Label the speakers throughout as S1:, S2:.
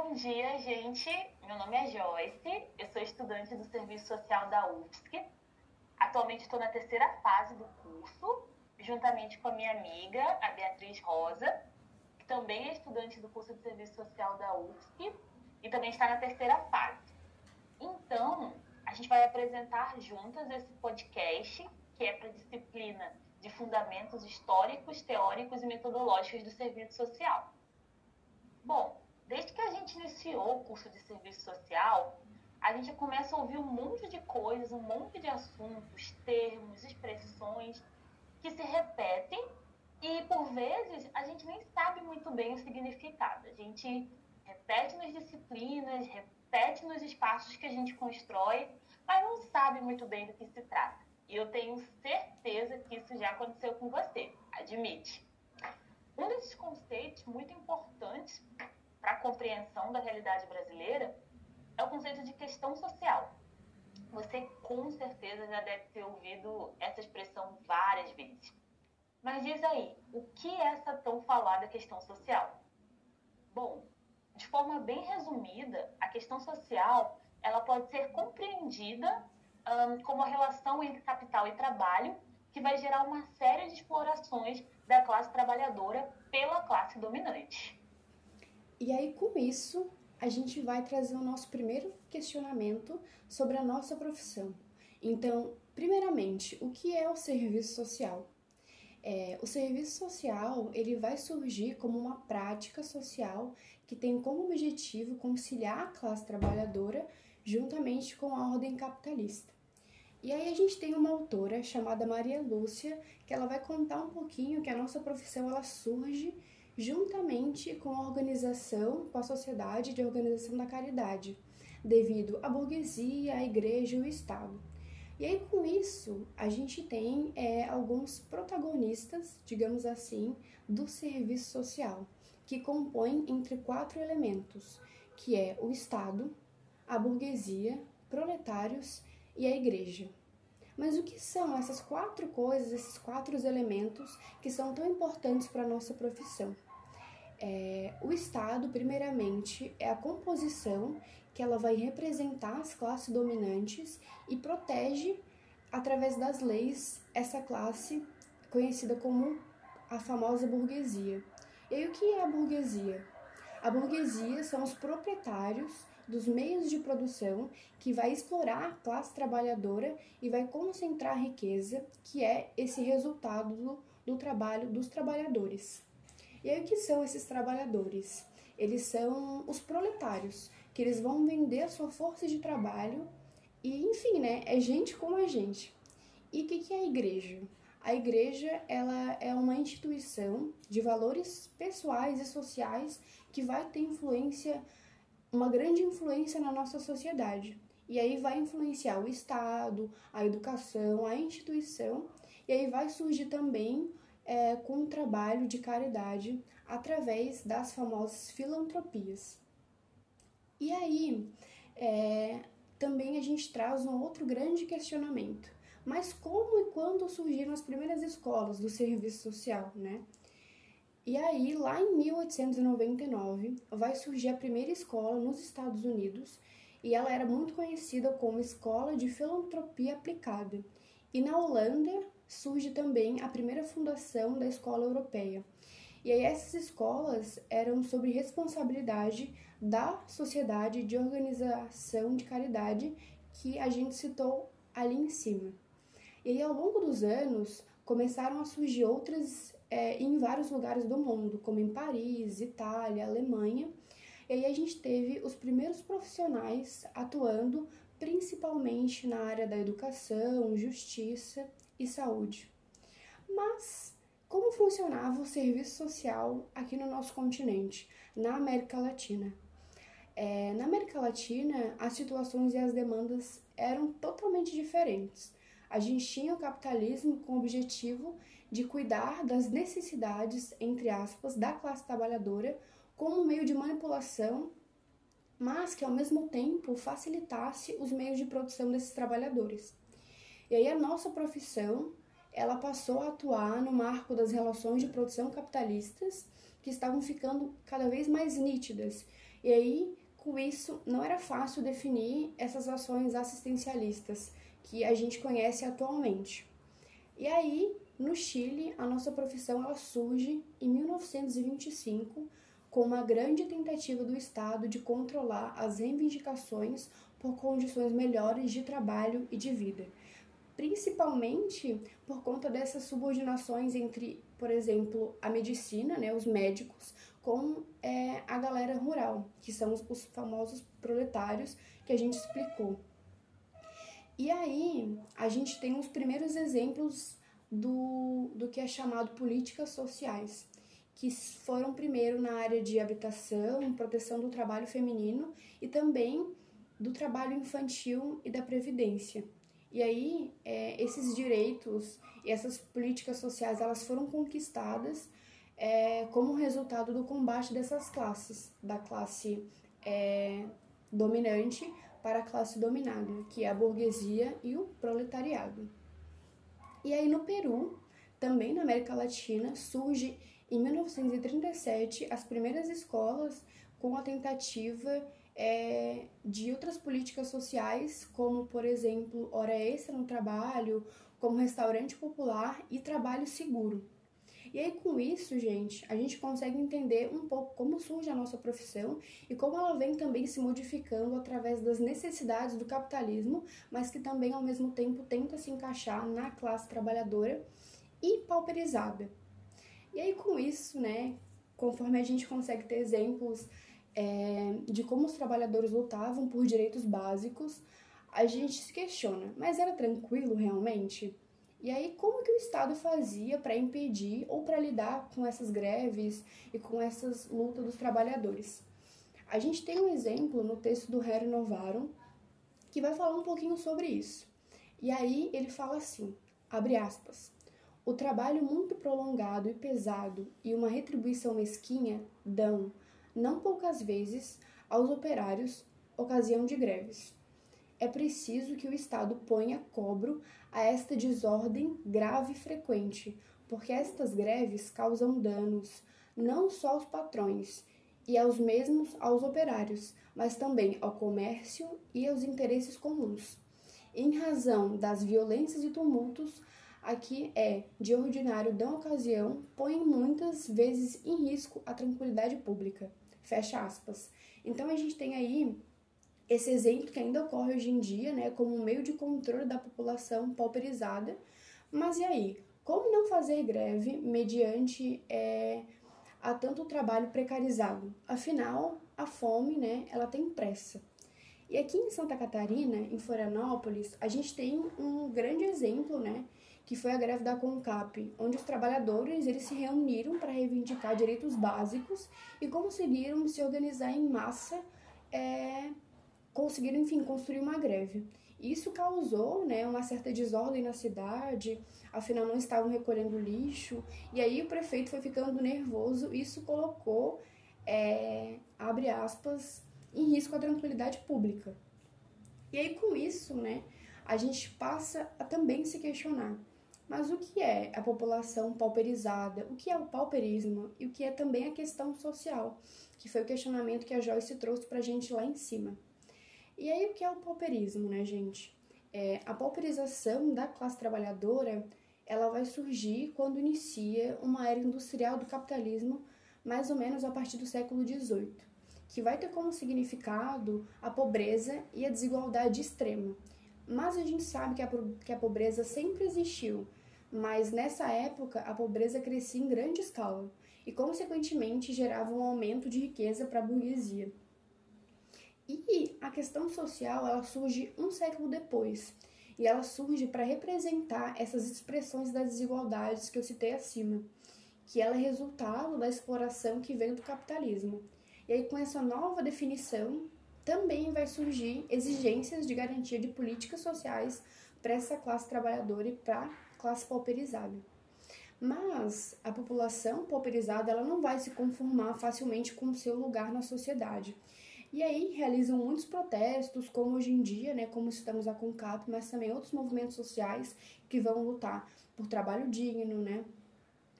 S1: Bom dia, gente. Meu nome é Joyce, eu sou estudante do Serviço Social da UFSC. Atualmente estou na terceira fase do curso, juntamente com a minha amiga, a Beatriz Rosa, que também é estudante do curso de Serviço Social da UFSC e também está na terceira fase. Então, a gente vai apresentar juntas esse podcast, que é para a disciplina de Fundamentos Históricos, Teóricos e Metodológicos do Serviço Social. Bom, desde que a gente iniciou o curso de Serviço Social, a gente começa a ouvir um monte de coisas, um monte de assuntos, termos, expressões que se repetem e, por vezes, a gente nem sabe muito bem o significado. A gente repete nas disciplinas, repete nos espaços que a gente constrói, mas não sabe muito bem do que se trata. E eu tenho certeza que isso já aconteceu com você, admite. Um desses conceitos muito importantes a compreensão da realidade brasileira é o conceito de questão social. Você com certeza já deve ter ouvido essa expressão várias vezes. Mas diz aí, o que é essa tão falada questão social? Bom, de forma bem resumida, a questão social ela pode ser compreendida um, como a relação entre capital e trabalho, que vai gerar uma série de explorações da classe trabalhadora pela classe dominante.
S2: E aí, com isso, a gente vai trazer o nosso primeiro questionamento sobre a nossa profissão. Então, primeiramente, o que é o serviço social? É, o serviço social ele vai surgir como uma prática social que tem como objetivo conciliar a classe trabalhadora juntamente com a ordem capitalista. E aí a gente tem uma autora chamada Maria Lúcia, que ela vai contar um pouquinho que a nossa profissão ela surge juntamente com a organização, com a sociedade de organização da caridade, devido à burguesia, à igreja e ao Estado. E aí com isso a gente tem é, alguns protagonistas, digamos assim, do serviço social, que compõem entre quatro elementos, que é o Estado, a burguesia, proletários e a igreja. Mas o que são essas quatro coisas, esses quatro elementos que são tão importantes para a nossa profissão? É, o Estado, primeiramente, é a composição que ela vai representar as classes dominantes e protege, através das leis, essa classe conhecida como a famosa burguesia. E aí, o que é a burguesia? A burguesia são os proprietários dos meios de produção que vai explorar a classe trabalhadora e vai concentrar a riqueza, que é esse resultado do, do trabalho dos trabalhadores. E aí o que são esses trabalhadores? Eles são os proletários, que eles vão vender a sua força de trabalho e, enfim, né, é gente como a gente. E o que, que é a igreja? A igreja ela é uma instituição de valores pessoais e sociais que vai ter influência uma grande influência na nossa sociedade. E aí vai influenciar o Estado, a educação, a instituição, e aí vai surgir também é, com um trabalho de caridade através das famosas filantropias. E aí é, também a gente traz um outro grande questionamento. Mas como e quando surgiram as primeiras escolas do serviço social, né? E aí, lá em 1899, vai surgir a primeira escola nos Estados Unidos e ela era muito conhecida como Escola de Filantropia Aplicada. E na Holanda surge também a primeira fundação da Escola Europeia. E aí essas escolas eram sob responsabilidade da Sociedade de Organização de Caridade que a gente citou ali em cima. E aí ao longo dos anos começaram a surgir outras é, em vários lugares do mundo, como em Paris, Itália, Alemanha. E aí a gente teve os primeiros profissionais atuando principalmente na área da educação, justiça e saúde. Mas como funcionava o serviço social aqui no nosso continente, na América Latina? É, na América Latina, as situações e as demandas eram totalmente diferentes. A gente tinha o capitalismo com o objetivo de cuidar das necessidades, entre aspas, da classe trabalhadora como meio de manipulação, mas que ao mesmo tempo facilitasse os meios de produção desses trabalhadores. E aí a nossa profissão, ela passou a atuar no marco das relações de produção capitalistas que estavam ficando cada vez mais nítidas E aí, com isso, não era fácil definir essas ações assistencialistas que a gente conhece atualmente. E aí, no Chile, a nossa profissão ela surge em 1925 com uma grande tentativa do Estado de controlar as reivindicações por condições melhores de trabalho e de vida, principalmente por conta dessas subordinações entre, por exemplo, a medicina, né, os médicos, com é, a galera rural, que são os, os famosos proletários que a gente explicou. E aí, a gente tem os primeiros exemplos do, do que é chamado políticas sociais, que foram primeiro na área de habitação, proteção do trabalho feminino e também do trabalho infantil e da previdência. E aí, é, esses direitos e essas políticas sociais, elas foram conquistadas é, como resultado do combate dessas classes, da classe é, dominante para a classe dominada, que é a burguesia e o proletariado. E aí no Peru, também na América Latina, surge em 1937 as primeiras escolas com a tentativa é, de outras políticas sociais, como por exemplo hora extra no trabalho, como restaurante popular e trabalho seguro. E aí, com isso, gente, a gente consegue entender um pouco como surge a nossa profissão e como ela vem também se modificando através das necessidades do capitalismo, mas que também, ao mesmo tempo, tenta se encaixar na classe trabalhadora e pauperizada. E aí, com isso, né, conforme a gente consegue ter exemplos é, de como os trabalhadores lutavam por direitos básicos, a gente se questiona, mas era tranquilo realmente? E aí, como que o Estado fazia para impedir ou para lidar com essas greves e com essas lutas dos trabalhadores? A gente tem um exemplo no texto do Harry Novarum que vai falar um pouquinho sobre isso. E aí ele fala assim, abre aspas, o trabalho muito prolongado e pesado e uma retribuição mesquinha dão, não poucas vezes, aos operários ocasião de greves é preciso que o Estado ponha cobro a esta desordem grave e frequente, porque estas greves causam danos não só aos patrões e aos mesmos aos operários, mas também ao comércio e aos interesses comuns. Em razão das violências e tumultos, aqui é, de ordinário, dão ocasião, põem muitas vezes em risco a tranquilidade pública. Fecha aspas. Então a gente tem aí esse exemplo que ainda ocorre hoje em dia, né, como um meio de controle da população pauperizada. Mas e aí? Como não fazer greve mediante é, a tanto trabalho precarizado? Afinal, a fome, né, ela tem pressa. E aqui em Santa Catarina, em Florianópolis, a gente tem um grande exemplo, né, que foi a greve da CONCAP, onde os trabalhadores eles se reuniram para reivindicar direitos básicos e conseguiram se organizar em massa é, conseguiram, enfim, construir uma greve. Isso causou né, uma certa desordem na cidade, afinal não estavam recolhendo lixo, e aí o prefeito foi ficando nervoso, isso colocou, é, abre aspas, em risco a tranquilidade pública. E aí com isso, né, a gente passa a também se questionar, mas o que é a população pauperizada? O que é o pauperismo? E o que é também a questão social? Que foi o questionamento que a Joyce trouxe para a gente lá em cima. E aí, o que é o pauperismo, né, gente? É, a pauperização da classe trabalhadora ela vai surgir quando inicia uma era industrial do capitalismo, mais ou menos a partir do século XVIII, que vai ter como significado a pobreza e a desigualdade extrema. Mas a gente sabe que a, que a pobreza sempre existiu, mas nessa época a pobreza crescia em grande escala e, consequentemente, gerava um aumento de riqueza para a burguesia. E a questão social ela surge um século depois e ela surge para representar essas expressões das desigualdades que eu citei acima, que ela é resultado da exploração que veio do capitalismo. E aí com essa nova definição também vai surgir exigências de garantia de políticas sociais para essa classe trabalhadora e para classe pauperizada. Mas a população pauperizada ela não vai se conformar facilmente com o seu lugar na sociedade. E aí realizam muitos protestos, como hoje em dia, né, como estamos a CONCAP, mas também outros movimentos sociais que vão lutar por trabalho digno, né,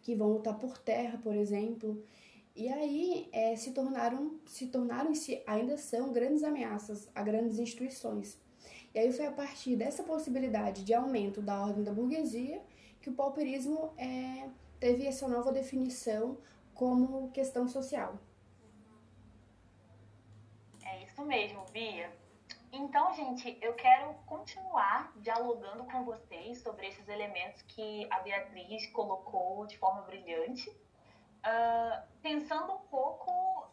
S2: que vão lutar por terra, por exemplo. E aí é, se tornaram, se tornaram se ainda são grandes ameaças a grandes instituições. E aí foi a partir dessa possibilidade de aumento da ordem da burguesia que o pauperismo é, teve essa nova definição como questão social.
S1: É isso mesmo, Bia. Então, gente, eu quero continuar dialogando com vocês sobre esses elementos que a Beatriz colocou de forma brilhante, uh, pensando um pouco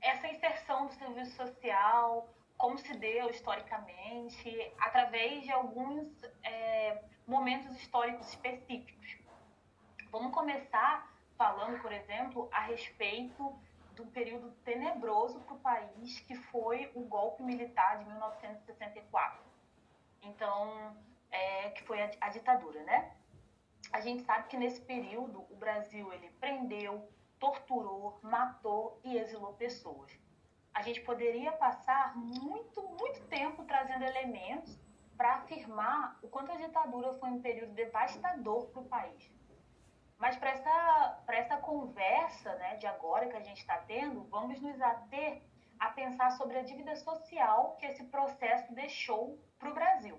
S1: essa inserção do serviço social, como se deu historicamente, através de alguns é, momentos históricos específicos. Vamos começar falando, por exemplo, a respeito do período tenebroso para o país, que foi o golpe militar de 1964. Então, é, que foi a, a ditadura, né? A gente sabe que nesse período o Brasil ele prendeu, torturou, matou e exilou pessoas. A gente poderia passar muito, muito tempo trazendo elementos para afirmar o quanto a ditadura foi um período devastador para o país. Mas para essa, essa conversa né, de agora que a gente está tendo, vamos nos ater a pensar sobre a dívida social que esse processo deixou para o Brasil.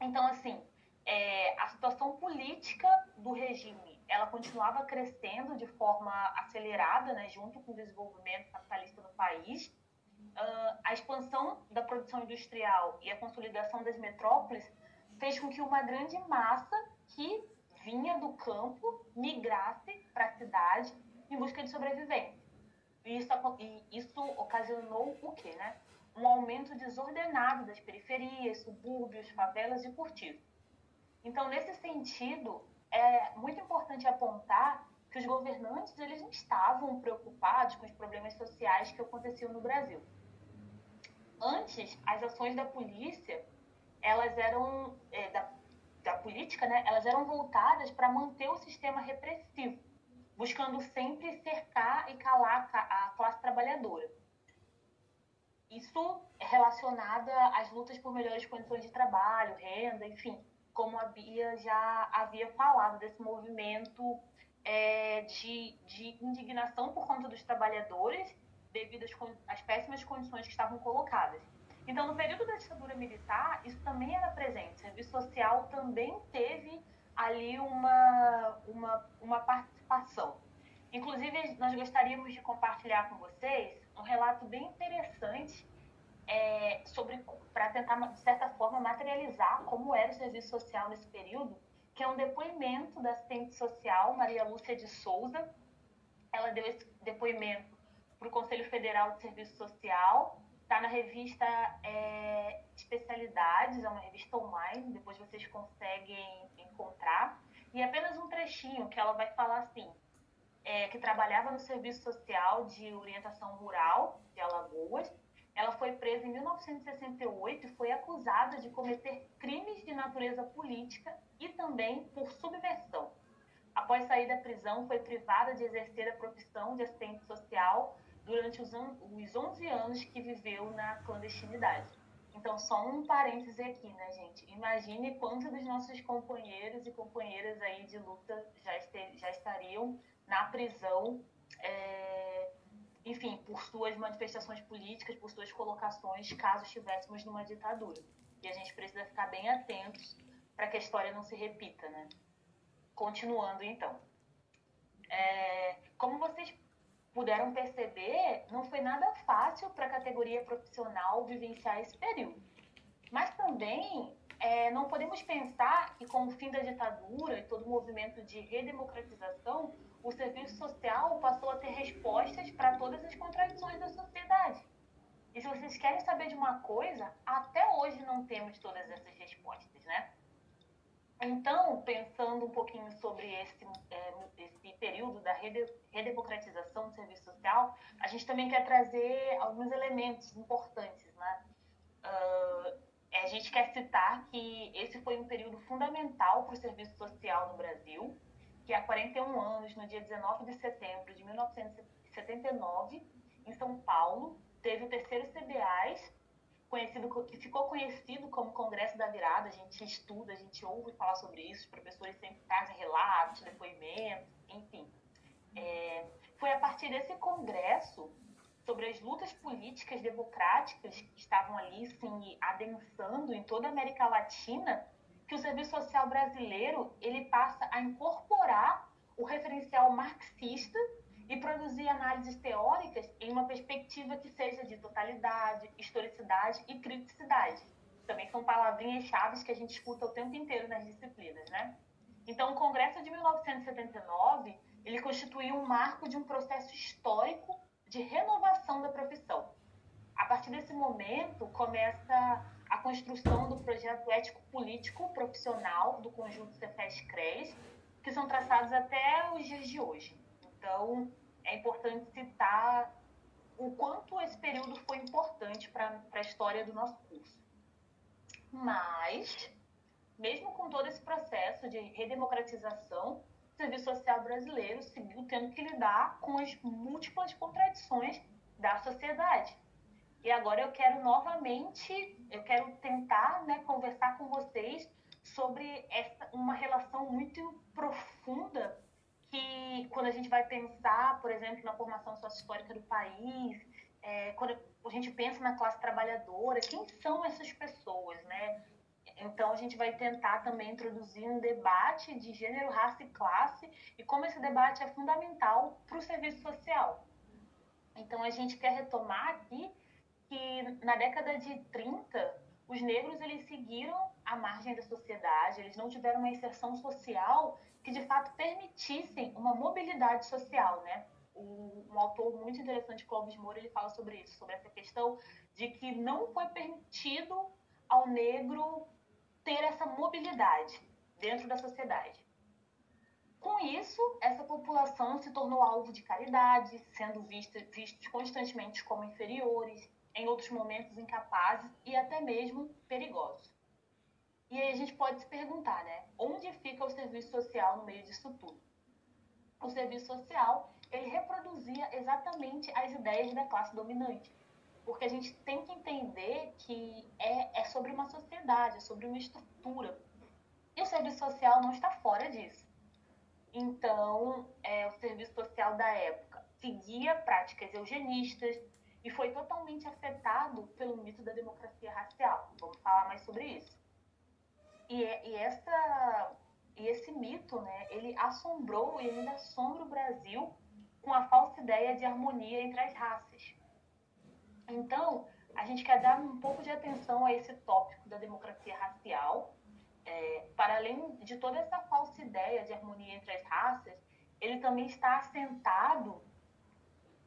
S1: Então, assim, é, a situação política do regime ela continuava crescendo de forma acelerada, né, junto com o desenvolvimento capitalista no país. Uh, a expansão da produção industrial e a consolidação das metrópoles fez com que uma grande massa que vinha do campo migrasse para a cidade em busca de sobrevivência. E isso, e isso ocasionou o quê, né? Um aumento desordenado das periferias, subúrbios, favelas e cortiços. Então, nesse sentido, é muito importante apontar que os governantes eles não estavam preocupados com os problemas sociais que aconteciam no Brasil. Antes, as ações da polícia, elas eram é, da, da política, né, elas eram voltadas para manter o sistema repressivo, buscando sempre cercar e calar a classe trabalhadora. Isso é relacionado às lutas por melhores condições de trabalho, renda, enfim, como a Bia já havia falado desse movimento é, de, de indignação por conta dos trabalhadores devido às, às péssimas condições que estavam colocadas. Então, no período da ditadura militar, isso também era presente. O serviço social também teve ali uma, uma, uma participação. Inclusive, nós gostaríamos de compartilhar com vocês um relato bem interessante é, sobre para tentar, de certa forma, materializar como era o serviço social nesse período, que é um depoimento da assistente social Maria Lúcia de Souza. Ela deu esse depoimento para o Conselho Federal de Serviço Social Está na revista é, Especialidades, é uma revista online, depois vocês conseguem encontrar. E apenas um trechinho que ela vai falar assim, é, que trabalhava no Serviço Social de Orientação Rural de Alagoas. Ela foi presa em 1968 e foi acusada de cometer crimes de natureza política e também por subversão. Após sair da prisão, foi privada de exercer a profissão de assistente social durante os, os 11 anos que viveu na clandestinidade. Então, só um parêntese aqui, né, gente? Imagine quantos dos nossos companheiros e companheiras aí de luta já, já estariam na prisão, é, enfim, por suas manifestações políticas, por suas colocações, caso estivéssemos numa ditadura. E a gente precisa ficar bem atentos para que a história não se repita, né? Continuando, então. É, como vocês puderam perceber, não foi nada fácil para a categoria profissional vivenciar esse período. Mas também é, não podemos pensar que com o fim da ditadura e todo o movimento de redemocratização, o serviço social passou a ter respostas para todas as contradições da sociedade. E se vocês querem saber de uma coisa, até hoje não temos todas essas respostas, né? Então, pensando um pouquinho sobre esse, é, esse período da redemocratização do serviço social, a gente também quer trazer alguns elementos importantes. Né? Uh, a gente quer citar que esse foi um período fundamental para o serviço social no Brasil, que há 41 anos, no dia 19 de setembro de 1979, em São Paulo, teve o terceiro CBAs, conhecido, que ficou conhecido como Congresso da Virada. A gente estuda, a gente ouve falar sobre isso, os professores sempre trazem relatos, depoimentos, enfim. É, foi a partir desse congresso sobre as lutas políticas democráticas que estavam ali se adensando em toda a América Latina, que o serviço social brasileiro ele passa a incorporar o referencial marxista e produzir análises teóricas em uma perspectiva que seja de totalidade, historicidade e criticidade. Também são palavrinhas chaves que a gente escuta o tempo inteiro nas disciplinas, né? Então, o Congresso de 1979, ele constituiu um marco de um processo histórico de renovação da profissão. A partir desse momento, começa a construção do projeto ético-político profissional do conjunto Cefes-CRES, que são traçados até os dias de hoje. Então, é importante citar o quanto esse período foi importante para a história do nosso curso. Mas, mesmo com todo esse processo de redemocratização, serviço social brasileiro seguiu tendo que lidar com as múltiplas contradições da sociedade. E agora eu quero novamente, eu quero tentar né, conversar com vocês sobre essa, uma relação muito profunda que quando a gente vai pensar, por exemplo, na formação sociohistórica do país, é, quando a gente pensa na classe trabalhadora, quem são essas pessoas, né? Então a gente vai tentar também introduzir um debate de gênero, raça e classe e como esse debate é fundamental para o serviço social. Então a gente quer retomar aqui que na década de 30 os negros eles seguiram à margem da sociedade, eles não tiveram uma inserção social que de fato permitissem uma mobilidade social, né? Um, um autor muito interessante, Clóvis Moura, ele fala sobre isso, sobre essa questão de que não foi permitido ao negro ter essa mobilidade dentro da sociedade. Com isso, essa população se tornou alvo de caridade, sendo vista, vistos constantemente como inferiores, em outros momentos incapazes e até mesmo perigosos. E aí a gente pode se perguntar, né? Onde fica o serviço social no meio disso tudo? O serviço social, ele reproduzia exatamente as ideias da classe dominante. Porque a gente tem que entender que é, é sobre uma sociedade, é sobre uma estrutura. E o serviço social não está fora disso. Então, é, o serviço social da época seguia práticas eugenistas e foi totalmente afetado pelo mito da democracia racial. Vamos falar mais sobre isso. E, é, e, essa, e esse mito, né, ele assombrou e ainda assombra o Brasil com a falsa ideia de harmonia entre as raças. Então, a gente quer dar um pouco de atenção a esse tópico da democracia racial. É, para além de toda essa falsa ideia de harmonia entre as raças, ele também está assentado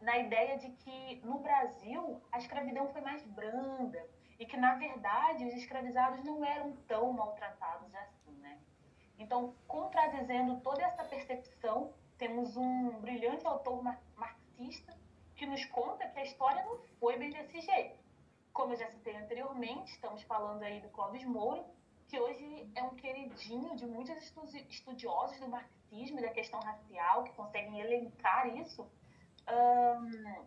S1: na ideia de que no Brasil a escravidão foi mais branda, e que, na verdade, os escravizados não eram tão maltratados assim, né? Então, contradizendo toda essa percepção, temos um brilhante autor marxista que nos conta que a história não foi bem desse jeito. Como eu já citei anteriormente, estamos falando aí do Clóvis Moura, que hoje é um queridinho de muitos estudiosos do marxismo e da questão racial, que conseguem elencar isso. Um,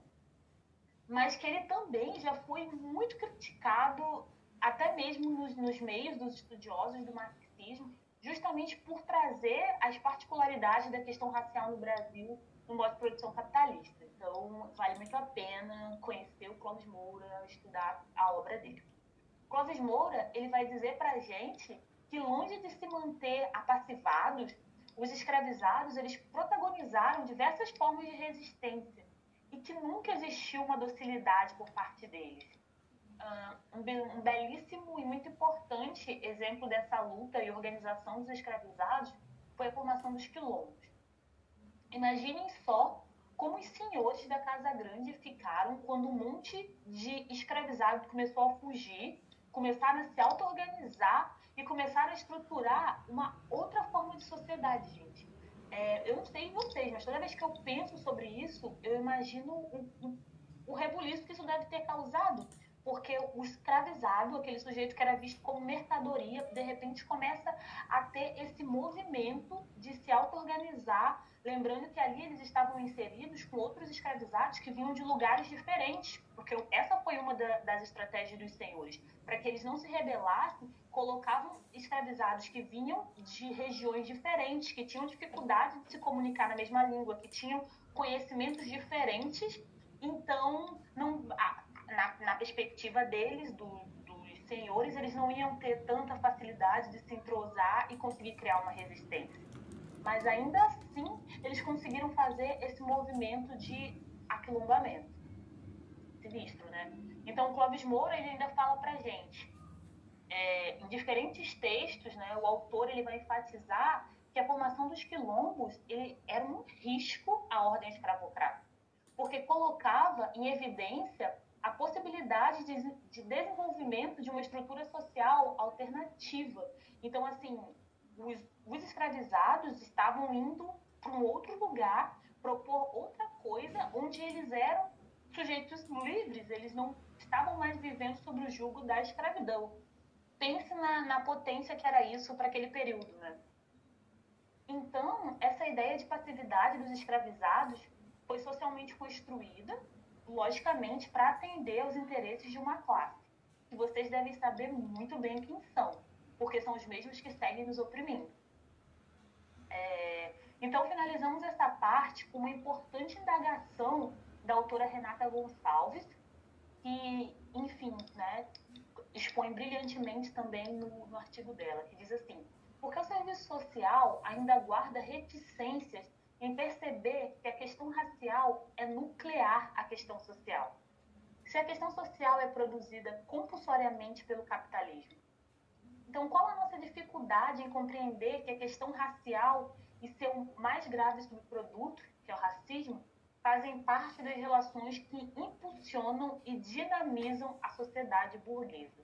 S1: mas que ele também já foi muito criticado, até mesmo nos, nos meios dos estudiosos do marxismo, justamente por trazer as particularidades da questão racial no Brasil no modo de produção capitalista. Então, vale muito a pena conhecer o Clóvis Moura, estudar a obra dele. Clóvis Moura, ele vai dizer para a gente que longe de se manter apassivados, os escravizados, eles protagonizaram diversas formas de resistência e que nunca existiu uma docilidade por parte deles. Um, um belíssimo e muito importante exemplo dessa luta e organização dos escravizados foi a formação dos quilombos. Imaginem só como os senhores da Casa Grande ficaram quando um monte de escravizados começou a fugir, começaram a se auto-organizar e começaram a estruturar uma outra forma de sociedade, gente. É, eu não sei vocês, mas toda vez que eu penso sobre isso, eu imagino o, o, o rebuliço que isso deve ter causado. Porque o escravizado, aquele sujeito que era visto como mercadoria, de repente começa a ter esse movimento de se auto-organizar, lembrando que ali eles estavam inseridos com outros escravizados que vinham de lugares diferentes, porque essa foi uma da, das estratégias dos senhores, para que eles não se rebelassem colocavam escravizados que vinham de regiões diferentes, que tinham dificuldade de se comunicar na mesma língua, que tinham conhecimentos diferentes, então, não, na, na perspectiva deles, do, dos senhores, eles não iam ter tanta facilidade de se entrosar e conseguir criar uma resistência. Mas ainda assim, eles conseguiram fazer esse movimento de aquilombamento. Sinistro, né? Então, o Clóvis Moura ele ainda fala pra gente, é, em diferentes textos, né, o autor ele vai enfatizar que a formação dos quilombos ele era um risco à ordem escravocrata, porque colocava em evidência a possibilidade de, de desenvolvimento de uma estrutura social alternativa. Então, assim, os, os escravizados estavam indo para um outro lugar, propor outra coisa, onde eles eram sujeitos livres, eles não estavam mais vivendo sob o jugo da escravidão. Pense na, na potência que era isso para aquele período, né? Então, essa ideia de passividade dos escravizados foi socialmente construída, logicamente, para atender aos interesses de uma classe, que vocês devem saber muito bem quem são, porque são os mesmos que seguem nos oprimindo. É... Então, finalizamos essa parte com uma importante indagação da autora Renata Gonçalves, que, enfim, né, expõe brilhantemente também no, no artigo dela, que diz assim: porque o serviço social ainda guarda reticências em perceber que a questão racial é nuclear à questão social. Se a questão social é produzida compulsoriamente pelo capitalismo. Então, qual a nossa dificuldade em compreender que a questão racial e seu mais grave subproduto, que é o racismo, fazem parte das relações que impulsionam e dinamizam a sociedade burguesa?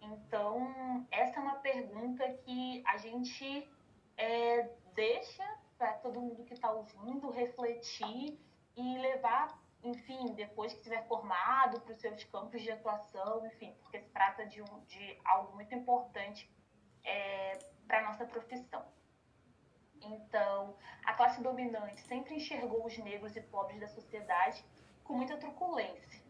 S1: Então, essa é uma pergunta que a gente é, deixa para todo mundo que está ouvindo refletir e levar, enfim, depois que estiver formado, para os seus campos de atuação, enfim, porque trata de, um, de algo muito importante é, para a nossa profissão. Então, a classe dominante sempre enxergou os negros e pobres da sociedade com muita truculência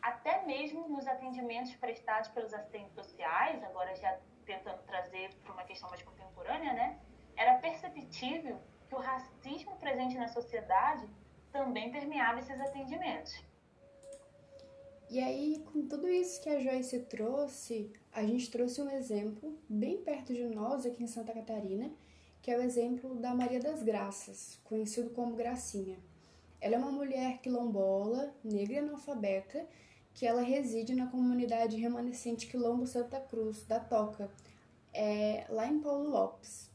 S1: até mesmo nos atendimentos prestados pelos assistentes sociais, agora já tentando trazer para uma questão mais contemporânea, né? Era perceptível que o racismo presente na sociedade também permeava esses atendimentos.
S2: E aí, com tudo isso que a Joyce trouxe, a gente trouxe um exemplo bem perto de nós, aqui em Santa Catarina, que é o exemplo da Maria das Graças, conhecido como Gracinha. Ela é uma mulher quilombola, negra e analfabeta, que ela reside na comunidade remanescente Quilombo Santa Cruz, da Toca, é, lá em Paulo Lopes.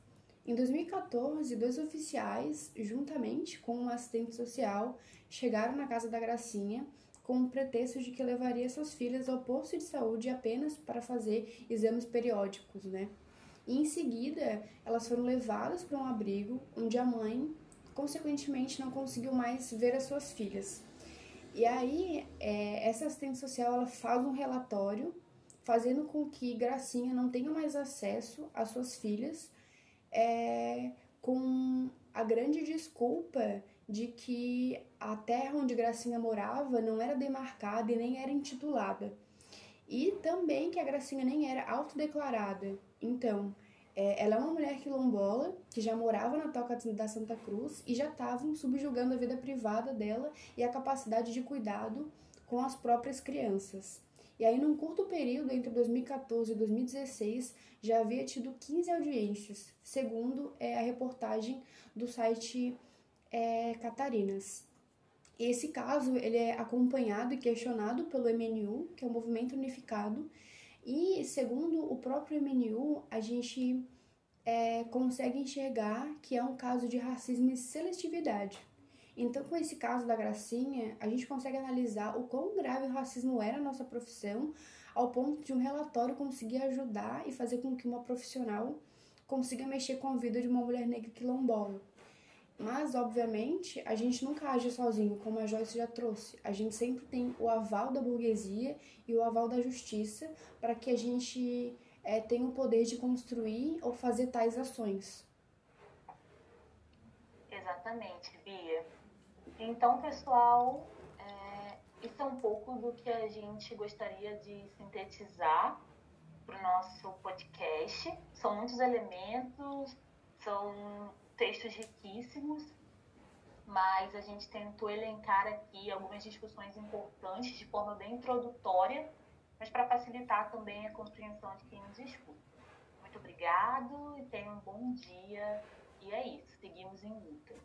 S2: Em 2014, dois oficiais, juntamente com um assistente social, chegaram na casa da Gracinha com o pretexto de que levaria suas filhas ao posto de saúde apenas para fazer exames periódicos, né? E em seguida, elas foram levadas para um abrigo onde a mãe, consequentemente, não conseguiu mais ver as suas filhas. E aí, é, essa assistente social ela faz um relatório fazendo com que Gracinha não tenha mais acesso às suas filhas, é, com a grande desculpa de que a terra onde Gracinha morava não era demarcada e nem era intitulada. E também que a Gracinha nem era autodeclarada. Então, é, ela é uma mulher quilombola que já morava na Toca da Santa Cruz e já estavam subjugando a vida privada dela e a capacidade de cuidado com as próprias crianças. E aí, num curto período, entre 2014 e 2016, já havia tido 15 audiências, segundo é, a reportagem do site é, Catarinas. Esse caso ele é acompanhado e questionado pelo MNU, que é o Movimento Unificado, e segundo o próprio MNU, a gente é, consegue enxergar que é um caso de racismo e seletividade. Então, com esse caso da Gracinha, a gente consegue analisar o quão grave o racismo era na nossa profissão, ao ponto de um relatório conseguir ajudar e fazer com que uma profissional consiga mexer com a vida de uma mulher negra quilombola. Mas, obviamente, a gente nunca age sozinho, como a Joyce já trouxe. A gente sempre tem o aval da burguesia e o aval da justiça para que a gente é, tenha o poder de construir ou fazer tais ações.
S1: Exatamente, Bia. Então, pessoal, é, isso é um pouco do que a gente gostaria de sintetizar para o nosso podcast. São muitos elementos, são textos riquíssimos mas a gente tentou elencar aqui algumas discussões importantes de forma bem introdutória, mas para facilitar também a compreensão de quem nos escuta. Muito obrigado e tenham um bom dia. E é isso, seguimos em luta.